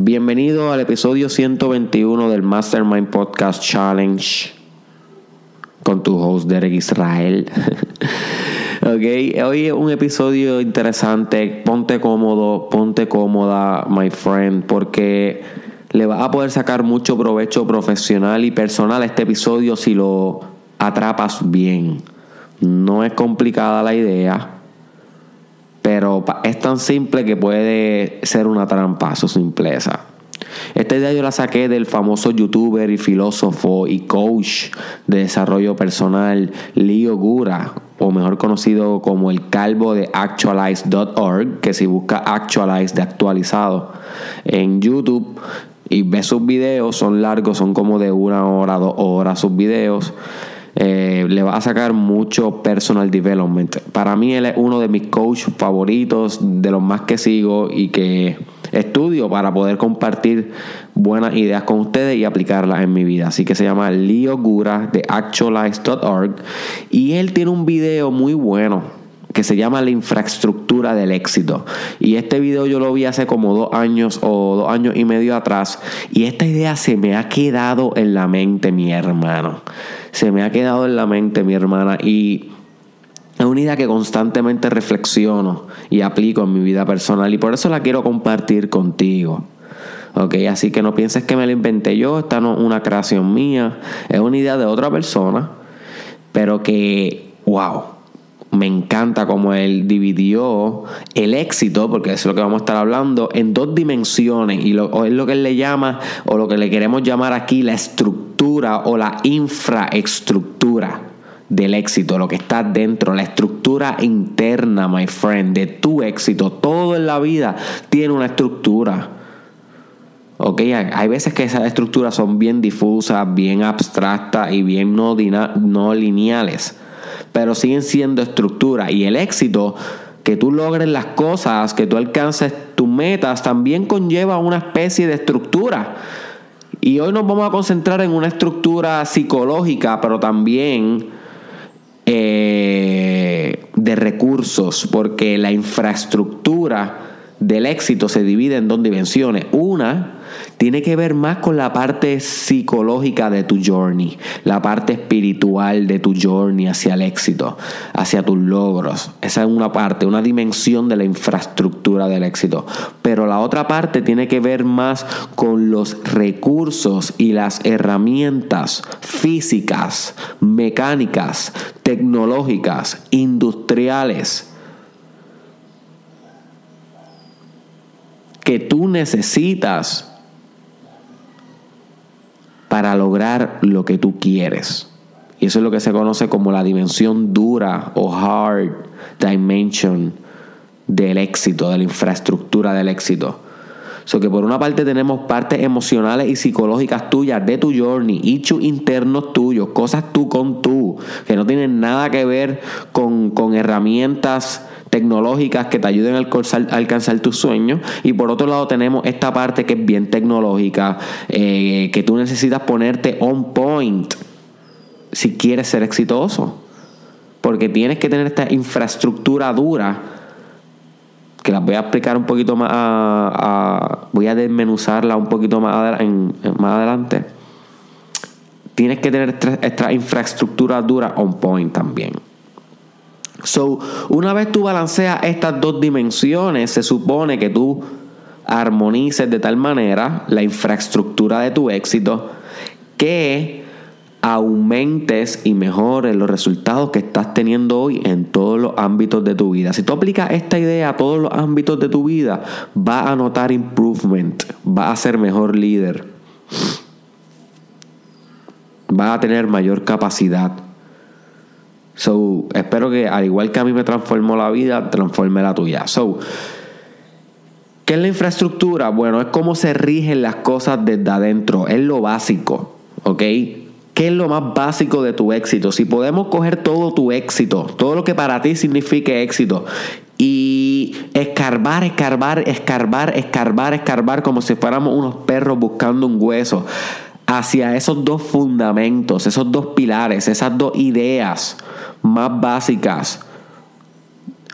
Bienvenido al episodio 121 del Mastermind Podcast Challenge con tu host Derek Israel. ok, hoy es un episodio interesante. Ponte cómodo, ponte cómoda, my friend, porque le vas a poder sacar mucho provecho profesional y personal a este episodio si lo atrapas bien. No es complicada la idea pero es tan simple que puede ser una trampa su simpleza. Esta idea yo la saqué del famoso youtuber y filósofo y coach de desarrollo personal Leo Gura, o mejor conocido como el calvo de actualize.org, que si busca actualize de actualizado en YouTube y ve sus videos, son largos, son como de una hora, dos horas sus videos. Eh, le va a sacar mucho personal development. Para mí él es uno de mis coaches favoritos, de los más que sigo y que estudio para poder compartir buenas ideas con ustedes y aplicarlas en mi vida. Así que se llama Leo Gura de actualize.org y él tiene un video muy bueno que se llama La infraestructura del éxito. Y este video yo lo vi hace como dos años o dos años y medio atrás. Y esta idea se me ha quedado en la mente, mi hermano. Se me ha quedado en la mente, mi hermana. Y es una idea que constantemente reflexiono y aplico en mi vida personal. Y por eso la quiero compartir contigo. Ok, así que no pienses que me la inventé yo. Esta no es una creación mía. Es una idea de otra persona. Pero que, wow me encanta cómo él dividió el éxito, porque eso es lo que vamos a estar hablando, en dos dimensiones. Y lo, es lo que él le llama, o lo que le queremos llamar aquí, la estructura o la infraestructura del éxito, lo que está dentro, la estructura interna, my friend, de tu éxito. Todo en la vida tiene una estructura. Ok, hay veces que esas estructuras son bien difusas, bien abstractas y bien no, no lineales pero siguen siendo estructura. Y el éxito, que tú logres las cosas, que tú alcances tus metas, también conlleva una especie de estructura. Y hoy nos vamos a concentrar en una estructura psicológica, pero también eh, de recursos, porque la infraestructura del éxito se divide en dos dimensiones. Una tiene que ver más con la parte psicológica de tu journey, la parte espiritual de tu journey hacia el éxito, hacia tus logros. Esa es una parte, una dimensión de la infraestructura del éxito. Pero la otra parte tiene que ver más con los recursos y las herramientas físicas, mecánicas, tecnológicas, industriales que tú necesitas para lograr lo que tú quieres. Y eso es lo que se conoce como la dimensión dura o hard dimension del éxito, de la infraestructura del éxito. So que por una parte tenemos partes emocionales y psicológicas tuyas de tu journey, hechos internos tuyos, cosas tú con tú, que no tienen nada que ver con, con herramientas tecnológicas que te ayuden a alcanzar, tus sueños. Y por otro lado tenemos esta parte que es bien tecnológica, eh, que tú necesitas ponerte on point si quieres ser exitoso. Porque tienes que tener esta infraestructura dura, que la voy a explicar un poquito más, voy a desmenuzarla un poquito más, más adelante. Tienes que tener esta, esta infraestructura dura on point también. So, una vez tú balanceas estas dos dimensiones, se supone que tú armonices de tal manera la infraestructura de tu éxito que aumentes y mejores los resultados que estás teniendo hoy en todos los ámbitos de tu vida. Si tú aplicas esta idea a todos los ámbitos de tu vida, vas a notar improvement, vas a ser mejor líder, vas a tener mayor capacidad So, espero que al igual que a mí me transformó la vida, transforme la tuya. So, ¿qué es la infraestructura? Bueno, es cómo se rigen las cosas desde adentro. Es lo básico, ¿ok? ¿Qué es lo más básico de tu éxito? Si podemos coger todo tu éxito, todo lo que para ti signifique éxito, y escarbar, escarbar, escarbar, escarbar, escarbar, como si fuéramos unos perros buscando un hueso, hacia esos dos fundamentos, esos dos pilares, esas dos ideas más básicas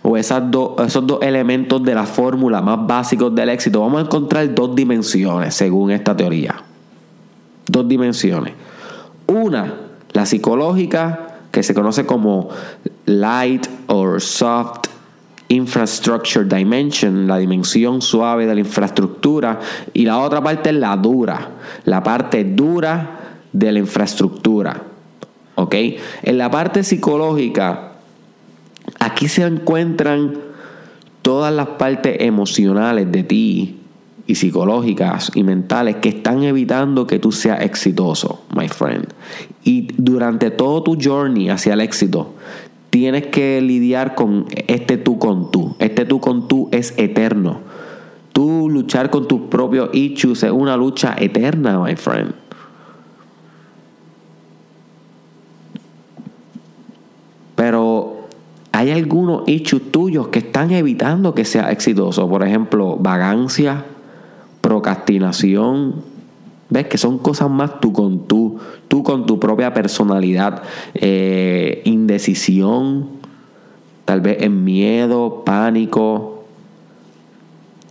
o esas esos dos elementos de la fórmula más básicos del éxito, vamos a encontrar dos dimensiones según esta teoría. Dos dimensiones. Una, la psicológica, que se conoce como light or soft infrastructure dimension, la dimensión suave de la infraestructura, y la otra parte es la dura, la parte dura de la infraestructura. ¿Ok? En la parte psicológica, aquí se encuentran todas las partes emocionales de ti y psicológicas y mentales que están evitando que tú seas exitoso, my friend. Y durante todo tu journey hacia el éxito, tienes que lidiar con este tú con tú. Este tú con tú es eterno. Tú luchar con tus propios issues es una lucha eterna, my friend. Pero hay algunos issues tuyos que están evitando que sea exitoso. Por ejemplo, vagancia, procrastinación. ¿Ves? Que son cosas más tú con tú, tú con tu propia personalidad, eh, indecisión, tal vez en miedo, pánico,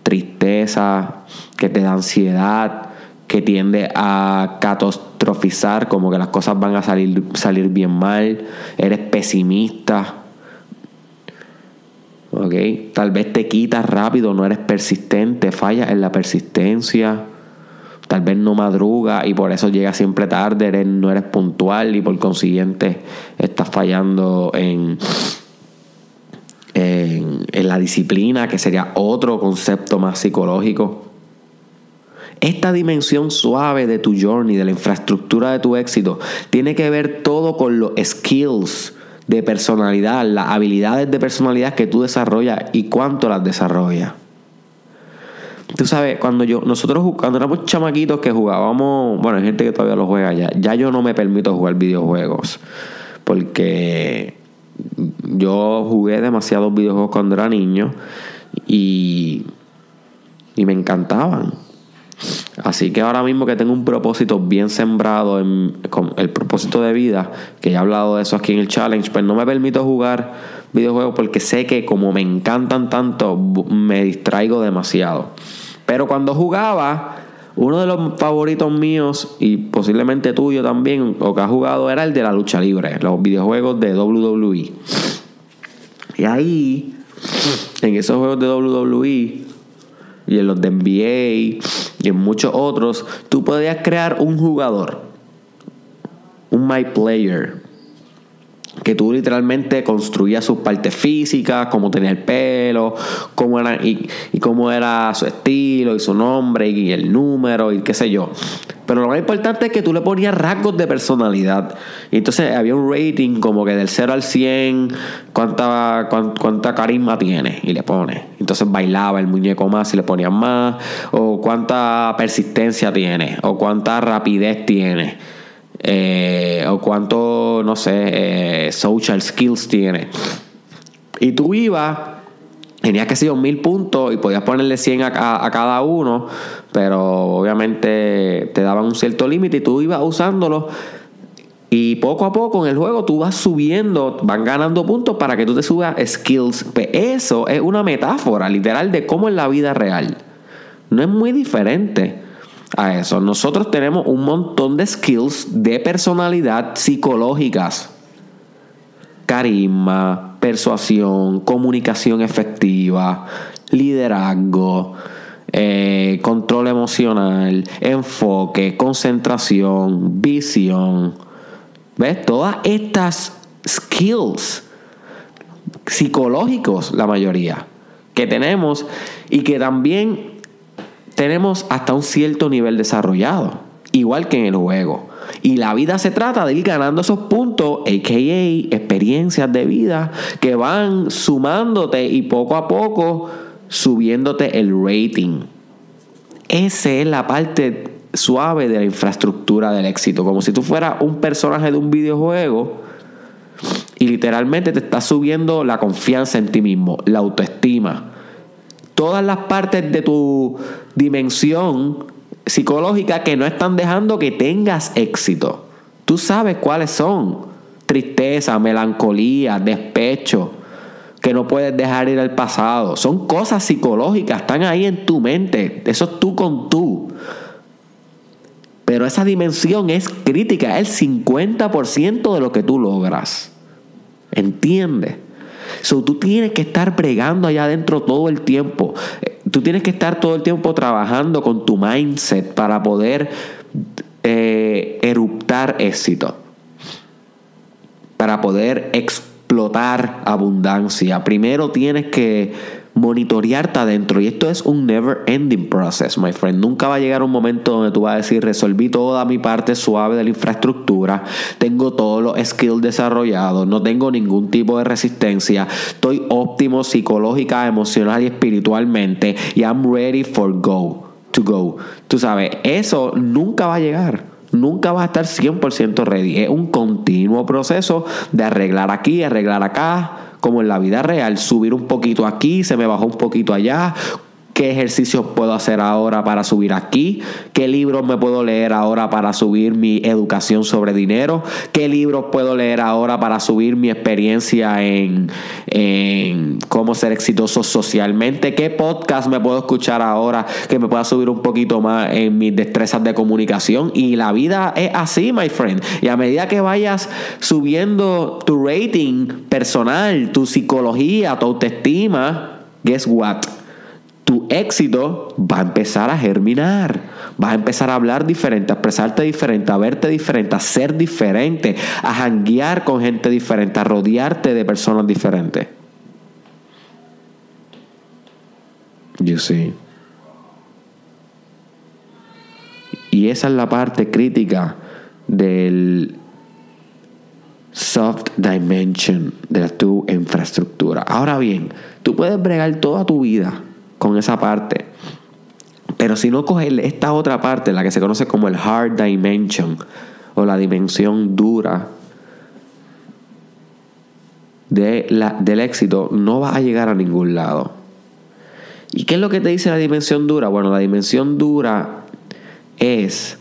tristeza, que te da ansiedad, que tiende a catastrofizar, como que las cosas van a salir, salir bien mal, eres pesimista. Tal vez te quitas rápido, no eres persistente, fallas en la persistencia. Tal vez no madruga y por eso llegas siempre tarde, no eres puntual y por consiguiente estás fallando en, en, en la disciplina, que sería otro concepto más psicológico. Esta dimensión suave de tu journey, de la infraestructura de tu éxito, tiene que ver todo con los skills de personalidad, las habilidades de personalidad que tú desarrollas y cuánto las desarrollas. Tú sabes, cuando yo, nosotros cuando éramos chamaquitos que jugábamos, bueno, hay gente que todavía lo juega ya, ya yo no me permito jugar videojuegos. Porque yo jugué demasiados videojuegos cuando era niño y, y me encantaban. Así que ahora mismo que tengo un propósito bien sembrado en con el propósito de vida, que ya he hablado de eso aquí en el challenge, pues no me permito jugar videojuegos porque sé que como me encantan tanto, me distraigo demasiado. Pero cuando jugaba, uno de los favoritos míos y posiblemente tuyo también, o que has jugado, era el de la lucha libre, los videojuegos de WWE. Y ahí, en esos juegos de WWE, y en los de NBA y en muchos otros, tú podías crear un jugador, un My Player, que tú literalmente construías sus partes físicas, cómo tenía el pelo, cómo era, y, cómo era su estilo y su nombre y el número y qué sé yo. Pero lo más importante es que tú le ponías rasgos de personalidad. Y entonces había un rating como que del 0 al 100, cuánta, cuánta, carisma tiene y le pone. Entonces bailaba el muñeco más y le ponían más. O cuánta persistencia tiene. O cuánta rapidez tiene eh, o cuánto, no sé, eh, social skills tiene. Y tú ibas, tenías que ser mil puntos y podías ponerle 100 a, cada uno, pero obviamente te daban un cierto límite y tú ibas usándolo. Y poco a poco en el juego tú vas subiendo, van ganando puntos para que tú te subas skills. Pues eso es una metáfora literal de cómo es la vida real. No es muy diferente a eso. Nosotros tenemos un montón de skills de personalidad psicológicas. Carisma, persuasión, comunicación efectiva, liderazgo, eh, control emocional, enfoque, concentración, visión. ¿Ves? Todas estas skills psicológicos, la mayoría, que tenemos y que también tenemos hasta un cierto nivel desarrollado, igual que en el juego. Y la vida se trata de ir ganando esos puntos, aka experiencias de vida, que van sumándote y poco a poco subiéndote el rating. Esa es la parte suave de la infraestructura del éxito, como si tú fueras un personaje de un videojuego y literalmente te está subiendo la confianza en ti mismo, la autoestima todas las partes de tu dimensión psicológica que no están dejando que tengas éxito. Tú sabes cuáles son. Tristeza, melancolía, despecho, que no puedes dejar ir al pasado. Son cosas psicológicas, están ahí en tu mente. Eso es tú con tú. Pero esa dimensión es crítica, es el 50% de lo que tú logras. ¿Entiendes? So, tú tienes que estar bregando allá adentro todo el tiempo. Tú tienes que estar todo el tiempo trabajando con tu mindset para poder eh, eruptar éxito. Para poder explotar abundancia. Primero tienes que monitorearte adentro. Y esto es un never ending process, my friend. Nunca va a llegar un momento donde tú vas a decir, resolví toda mi parte suave de la infraestructura, tengo todos los skills desarrollados, no tengo ningún tipo de resistencia, estoy óptimo psicológica, emocional y espiritualmente y I'm ready for go. To go. Tú sabes, eso nunca va a llegar nunca va a estar 100% ready. Es un continuo proceso de arreglar aquí, arreglar acá, como en la vida real, subir un poquito aquí, se me bajó un poquito allá, qué ejercicios puedo hacer ahora para subir aquí, qué libros me puedo leer ahora para subir mi educación sobre dinero, qué libros puedo leer ahora para subir mi experiencia en, cómo ser exitoso socialmente, qué podcast me puedo escuchar ahora que me pueda subir un poquito más en mis destrezas de comunicación. Y la vida es así, my friend. Y a medida que vayas subiendo tu rating personal, tu psicología, tu autoestima, guess what? Tu éxito va a empezar a germinar. Vas a empezar a hablar diferente, a expresarte diferente, a verte diferente, a ser diferente, a janguear con gente diferente, a rodearte de personas diferentes. You see. Y esa es la parte crítica del soft dimension de tu infraestructura. Ahora bien, tú puedes bregar toda tu vida con esa parte. Pero si no coges esta otra parte, la que se conoce como el hard dimension o la dimensión dura de la, del éxito, no vas a llegar a ningún lado. ¿Y qué es lo que te dice la dimensión dura? Bueno, la dimensión dura es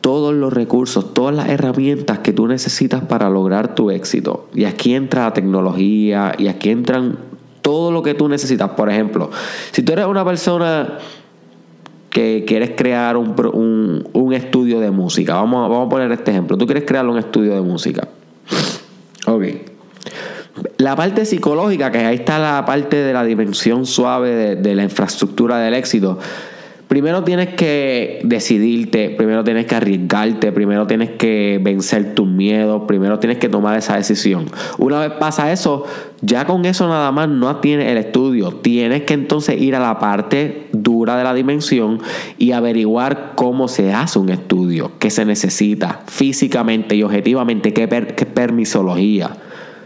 todos los recursos, todas las herramientas que tú necesitas para lograr tu éxito. Y aquí entra la tecnología, y aquí entran todo lo que tú necesitas. Por ejemplo, si tú eres una persona que quieres crear un, un, estudio de música, vamos a, vamos a poner este ejemplo, tú quieres crear un estudio de música. Ok. La parte psicológica, que ahí está la parte de la dimensión suave de la infraestructura del éxito primero tienes que decidirte, primero tienes que arriesgarte, primero tienes que vencer tus miedos, primero tienes que tomar esa decisión. Una vez pasa eso, ya con eso nada más no tienes el estudio, tienes que entonces ir a la parte dura de la dimensión y averiguar cómo se hace un estudio, qué se necesita físicamente y objetivamente, qué, qué permisología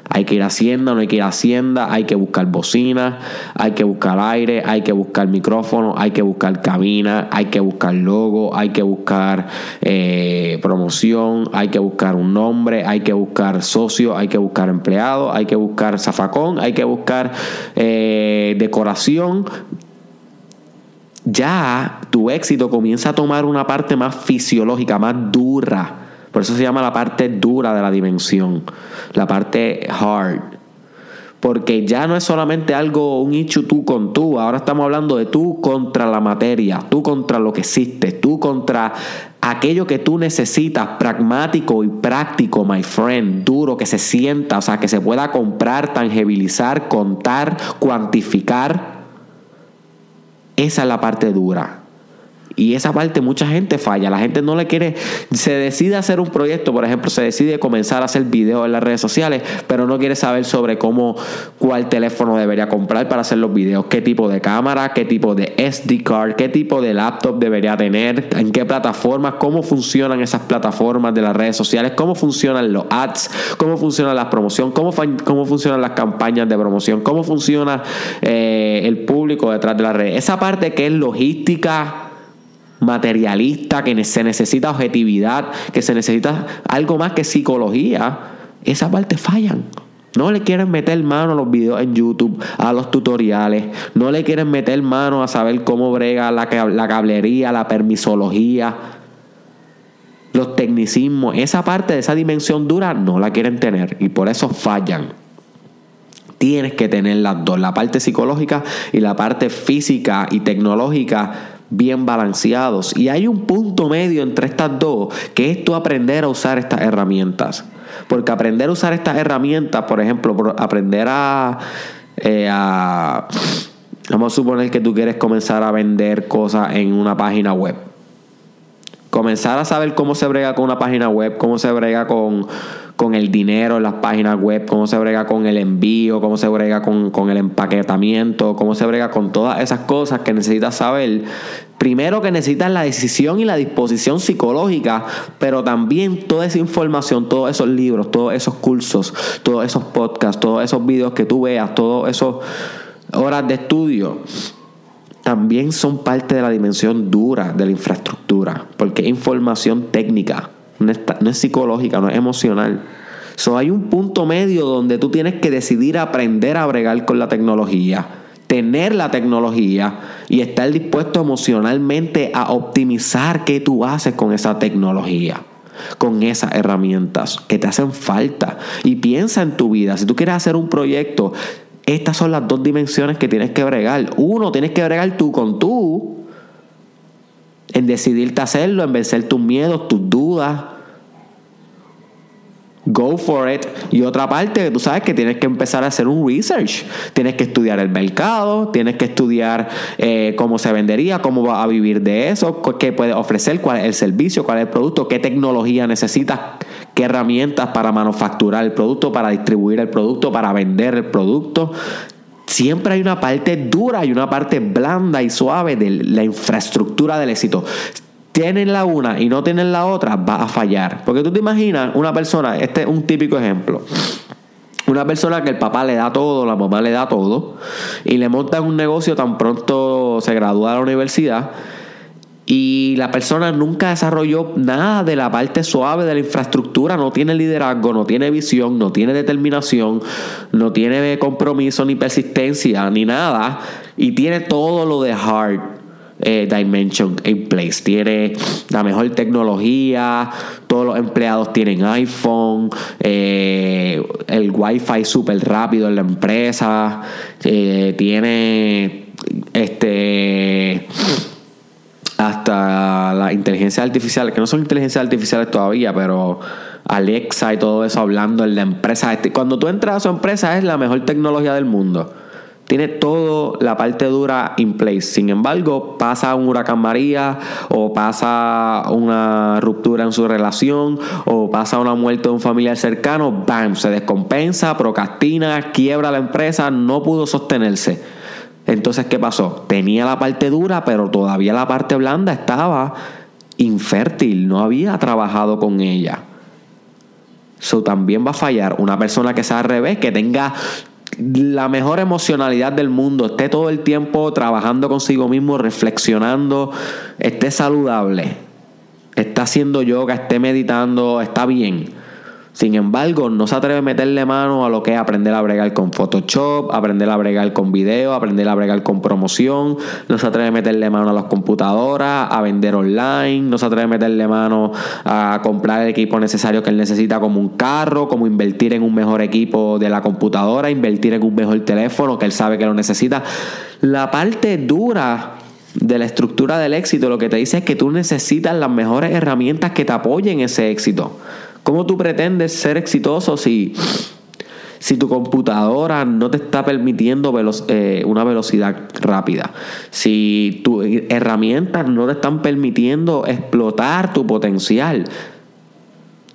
hay que ir a Hacienda, no hay que ir a Hacienda, hay que buscar bocina, hay que buscar aire, hay que buscar micrófono, hay que buscar cabina, hay que buscar logo, hay que buscar eh, promoción, hay que buscar un nombre, hay que buscar socio, hay que buscar empleado, hay que buscar zafacón, hay que buscar eh, decoración, ya tu éxito comienza a tomar una parte más fisiológica, más dura por eso se llama la parte dura de la dimensión, la parte hard. Porque ya no es solamente algo, un hecho tú con tú, ahora estamos hablando de tú contra la materia, tú contra lo que existe, tú contra aquello que tú necesitas, pragmático y práctico, my friend, duro, que se sienta, o sea, que se pueda comprar, tangibilizar, contar, cuantificar. Esa es la parte dura. Y esa parte mucha gente falla. La gente no le quiere, se decide hacer un proyecto, por ejemplo, se decide comenzar a hacer videos en las redes sociales, pero no quiere saber sobre cómo, cuál teléfono debería comprar para hacer los videos, qué tipo de cámara, qué tipo de SD card, qué tipo de laptop debería tener, en qué plataformas, cómo funcionan esas plataformas de las redes sociales, cómo funcionan los ads, cómo funciona la promoción, cómo, cómo funcionan las campañas de promoción, cómo funciona eh, el público detrás de las redes. Esa parte que es logística materialista, que se necesita objetividad, que se necesita algo más que psicología, esa parte fallan. No le quieren meter mano a los videos en YouTube, a los tutoriales. No le quieren meter mano a saber cómo brega la, la cablería, la permisología, los tecnicismos. Esa parte de esa dimensión dura no la quieren tener y por eso fallan. Tienes que tener las dos, la parte psicológica y la parte física y tecnológica bien balanceados. Y hay un punto medio entre estas dos, que es tú aprender a usar estas herramientas. Porque aprender a usar estas herramientas, por ejemplo, aprender a, eh, a Vamos a suponer que tú quieres comenzar a vender cosas en una página web. Comenzar a saber cómo se brega con una página web, cómo se brega con, el dinero en las páginas web, cómo se brega con el envío, cómo se brega con, con el empaquetamiento, cómo se brega con todas esas cosas que necesitas saber. Primero que necesitas la decisión y la disposición psicológica, pero también toda esa información, todos esos libros, todos esos cursos, todos esos podcasts, todos esos videos que tú veas, todos esos horas de estudio también son parte de la dimensión dura de la infraestructura, porque es información técnica, no es, psicológica, no es emocional. So, hay un punto medio donde tú tienes que decidir aprender a bregar con la tecnología, tener la tecnología y estar dispuesto emocionalmente a optimizar qué tú haces con esa tecnología con esas herramientas que te hacen falta. Y piensa en tu vida. Si tú quieres hacer un proyecto, estas son las dos dimensiones que tienes que bregar. Uno, tienes que bregar tú con tú, en decidirte hacerlo, en vencer tus miedos, tus dudas. Go for it. Y otra parte, tú sabes que tienes que empezar a hacer un research. Tienes que estudiar el mercado, tienes que estudiar eh, cómo se vendería, cómo va a vivir de eso, qué puede ofrecer, cuál es el servicio, cuál es el producto, qué tecnología necesitas qué herramientas para manufacturar el producto, para distribuir el producto, para vender el producto. Siempre hay una parte dura y una parte blanda y suave de la infraestructura del éxito. Tienen la una y no tienen la otra, va a fallar. Porque tú te imaginas una persona, este es un típico ejemplo. Una persona que el papá le da todo, la mamá le da todo, y le montan un negocio tan pronto se gradúa de la universidad y la persona nunca desarrolló nada de la parte suave de la infraestructura, no tiene liderazgo, no tiene visión, no tiene determinación, no tiene compromiso ni persistencia ni nada. Y tiene todo lo de hard eh, dimension in place. Tiene la mejor tecnología, todos los empleados tienen iPhone, eh, el wifi súper rápido en la empresa, eh, tiene este hasta la inteligencia artificial, que no son inteligencias artificiales todavía, pero Alexa y todo eso hablando en la empresa. Este, cuando tú entras a su empresa es la mejor tecnología del mundo. Tiene toda la parte dura in place. Sin embargo, pasa un huracán María o pasa una ruptura en su relación o pasa una muerte de un familiar cercano, ¡bam! Se descompensa, procrastina, quiebra la empresa, no pudo sostenerse entonces, ¿qué pasó? Tenía la parte dura, pero todavía la parte blanda estaba infértil, no había trabajado con ella. Eso también va a fallar. Una persona que sea al revés, que tenga la mejor emocionalidad del mundo, esté todo el tiempo trabajando consigo mismo, reflexionando, esté saludable, está haciendo yoga, esté meditando, está bien sin embargo, no se atreve a meterle mano a lo que es aprender a bregar con Photoshop, aprender a bregar con video, aprender a bregar con promoción, no se atreve a meterle mano a las computadoras, a vender online, no se atreve a meterle mano a comprar el equipo necesario que él necesita como un carro, como invertir en un mejor equipo de la computadora, invertir en un mejor teléfono que él sabe que lo necesita. La parte dura de la estructura del éxito lo que te dice es que tú necesitas las mejores herramientas que te apoyen ese éxito. ¿Cómo tú pretendes ser exitoso si, si tu computadora no te está permitiendo eh, una velocidad rápida? Si tus herramientas no te están permitiendo explotar tu potencial.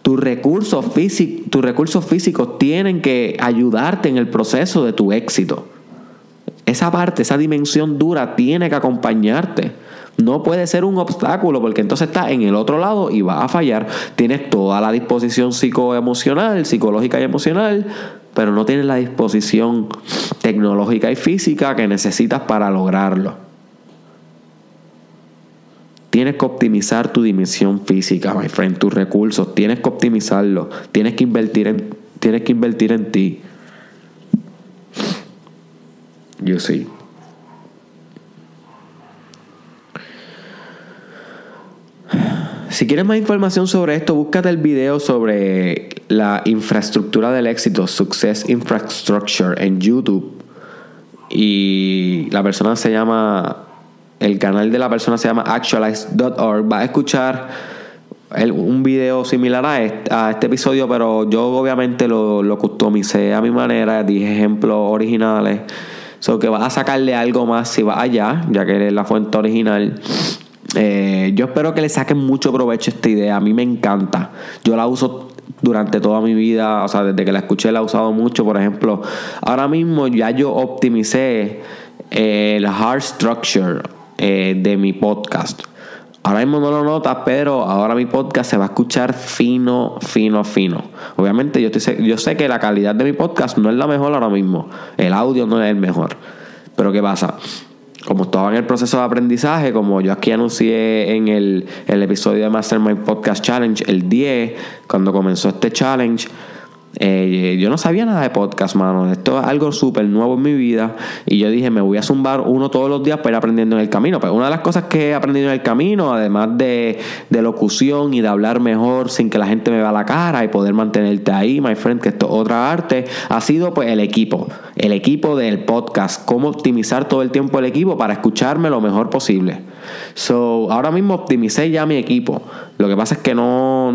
Tus recursos, tus recursos físicos tienen que ayudarte en el proceso de tu éxito. Esa parte, esa dimensión dura tiene que acompañarte no puede ser un obstáculo porque entonces está en el otro lado y va a fallar. Tienes toda la disposición psicoemocional, psicológica y emocional, pero no tienes la disposición tecnológica y física que necesitas para lograrlo. Tienes que optimizar tu dimensión física, my friend, tus recursos. Tienes que optimizarlo. Tienes que invertir en, tienes que invertir en ti. Yo sí. Si quieres más información sobre esto, búscate el video sobre la infraestructura del éxito, Success Infrastructure, en YouTube. Y la persona se llama, el canal de la persona se llama actualize.org. Va a escuchar un video similar a este, episodio, pero yo obviamente lo, lo customicé a mi manera, dije ejemplos originales. So que vas a sacarle algo más si vas allá, ya que es la fuente original. Eh, yo espero que le saquen mucho provecho esta idea. A mí me encanta. Yo la uso durante toda mi vida. O sea, desde que la escuché la he usado mucho. Por ejemplo, ahora mismo ya yo optimicé eh, el hard structure eh, de mi podcast. Ahora mismo no lo notas, pero ahora mi podcast se va a escuchar fino, fino, fino. Obviamente yo, estoy, yo sé que la calidad de mi podcast no es la mejor ahora mismo. El audio no es el mejor. Pero ¿qué pasa? Como estaba en el proceso de aprendizaje, como yo aquí anuncié en el, el episodio de Mastermind Podcast Challenge, el 10, cuando comenzó este challenge, eh, yo no sabía nada de podcast, mano. Esto es algo súper nuevo en mi vida. Y yo dije, me voy a zumbar uno todos los días para ir aprendiendo en el camino. Pero pues una de las cosas que he aprendido en el camino, además de, de locución y de hablar mejor sin que la gente me vea la cara y poder mantenerte ahí, my friend, que esto es otra arte, ha sido pues el equipo. El equipo del podcast. Cómo optimizar todo el tiempo el equipo para escucharme lo mejor posible. So, ahora mismo optimicé ya mi equipo. Lo que pasa es que no,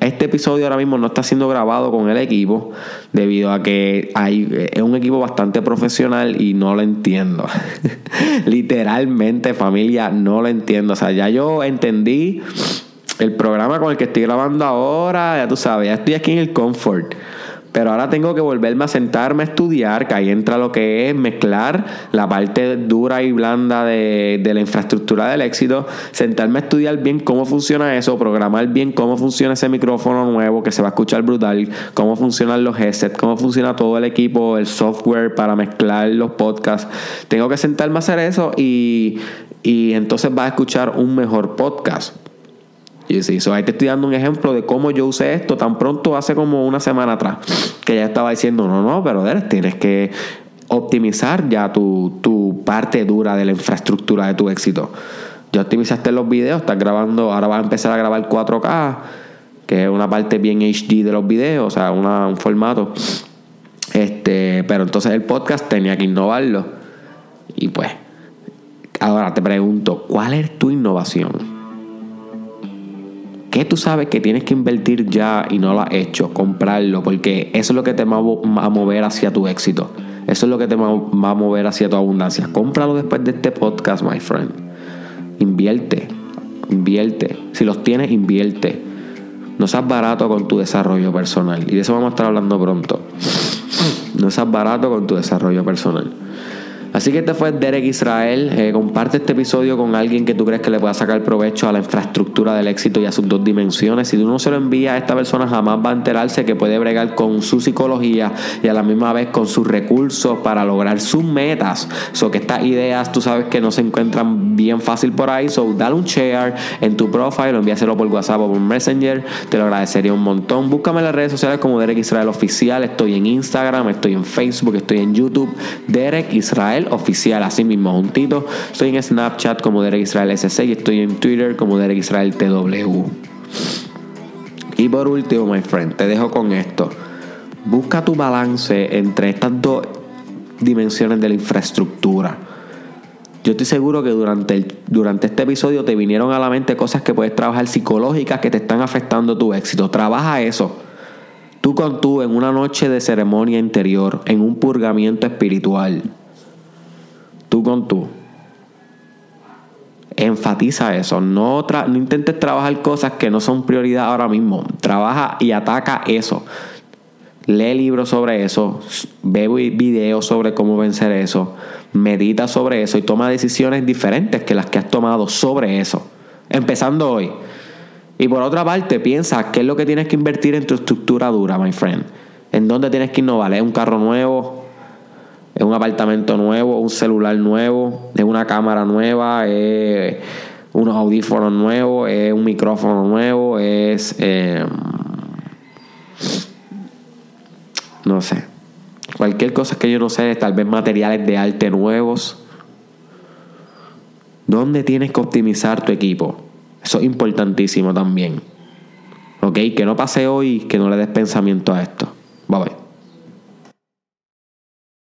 este episodio ahora mismo no está siendo grabado con el equipo debido a que hay, es un equipo bastante profesional y no lo entiendo. Literalmente, familia, no lo entiendo. O sea, ya yo entendí el programa con el que estoy grabando ahora, ya tú sabes, ya estoy aquí en el comfort. Pero ahora tengo que volverme a sentarme a estudiar, que ahí entra lo que es mezclar la parte dura y blanda de, la infraestructura del éxito, sentarme a estudiar bien cómo funciona eso, programar bien cómo funciona ese micrófono nuevo que se va a escuchar brutal, cómo funcionan los headsets, cómo funciona todo el equipo, el software para mezclar los podcasts. Tengo que sentarme a hacer eso y, y entonces vas a escuchar un mejor podcast. Y sí, ahí te estoy dando un ejemplo de cómo yo usé esto tan pronto hace como una semana atrás. Que ya estaba diciendo, no, no, pero tienes que optimizar ya tu, tu parte dura de la infraestructura de tu éxito. Ya optimizaste los videos, estás grabando, ahora vas a empezar a grabar 4K, que es una parte bien HD de los videos, o sea, un formato. Este, pero entonces el podcast tenía que innovarlo. Y pues, ahora te pregunto, ¿cuál es tu innovación? ¿Qué tú sabes que tienes que invertir ya y no lo has hecho? Comprarlo, porque eso es lo que te va a mover hacia tu éxito. Eso es lo que te va a mover hacia tu abundancia. Cómpralo después de este podcast, my friend. Invierte, invierte. Si los tienes, invierte. No seas barato con tu desarrollo personal. Y de eso vamos a estar hablando pronto. No seas barato con tu desarrollo personal. Así que este fue Derek Israel. Eh, comparte este episodio con alguien que tú crees que le pueda sacar provecho a la infraestructura del éxito y a sus dos dimensiones. Si tú no se lo envías a esta persona, jamás va a enterarse que puede bregar con su psicología y a la misma vez con sus recursos para lograr sus metas. So que estas ideas tú sabes que no se encuentran bien fácil por ahí. So dale un share en tu profile, envíaselo por WhatsApp o por Messenger. Te lo agradecería un montón. Búscame en las redes sociales como Derek Israel Oficial. Estoy en Instagram, estoy en Facebook, estoy en YouTube. Derek Israel Oficial, así mismo, juntito. Estoy en Snapchat como Derek Israel SC y estoy en Twitter como Derek Israel TW. Y por último, my friend, te dejo con esto. Busca tu balance entre estas dos dimensiones de la infraestructura. Yo estoy seguro que durante, durante este episodio te vinieron a la mente cosas que puedes trabajar psicológicas que te están afectando tu éxito. Trabaja eso. Tú con tú en una noche de ceremonia interior, en un purgamiento espiritual tú con tú. Enfatiza eso. No, no intentes trabajar cosas que no son prioridad ahora mismo. Trabaja y ataca eso. Lee libros sobre eso. Ve videos sobre cómo vencer eso. Medita sobre eso y toma decisiones diferentes que las que has tomado sobre eso. Empezando hoy. Y por otra parte, piensa qué es lo que tienes que invertir en tu estructura dura, my friend. ¿En dónde tienes que innovar? ¿Es un carro nuevo? Es un apartamento nuevo, un celular nuevo, es una cámara nueva, es unos audífonos nuevos, es un micrófono nuevo, es... Em, no sé. Cualquier cosa que yo no sé, tal vez materiales de arte nuevos. ¿Dónde tienes que optimizar tu equipo? Eso es importantísimo también. ¿Ok? Que no pase hoy, que no le des pensamiento a esto. Bye bye.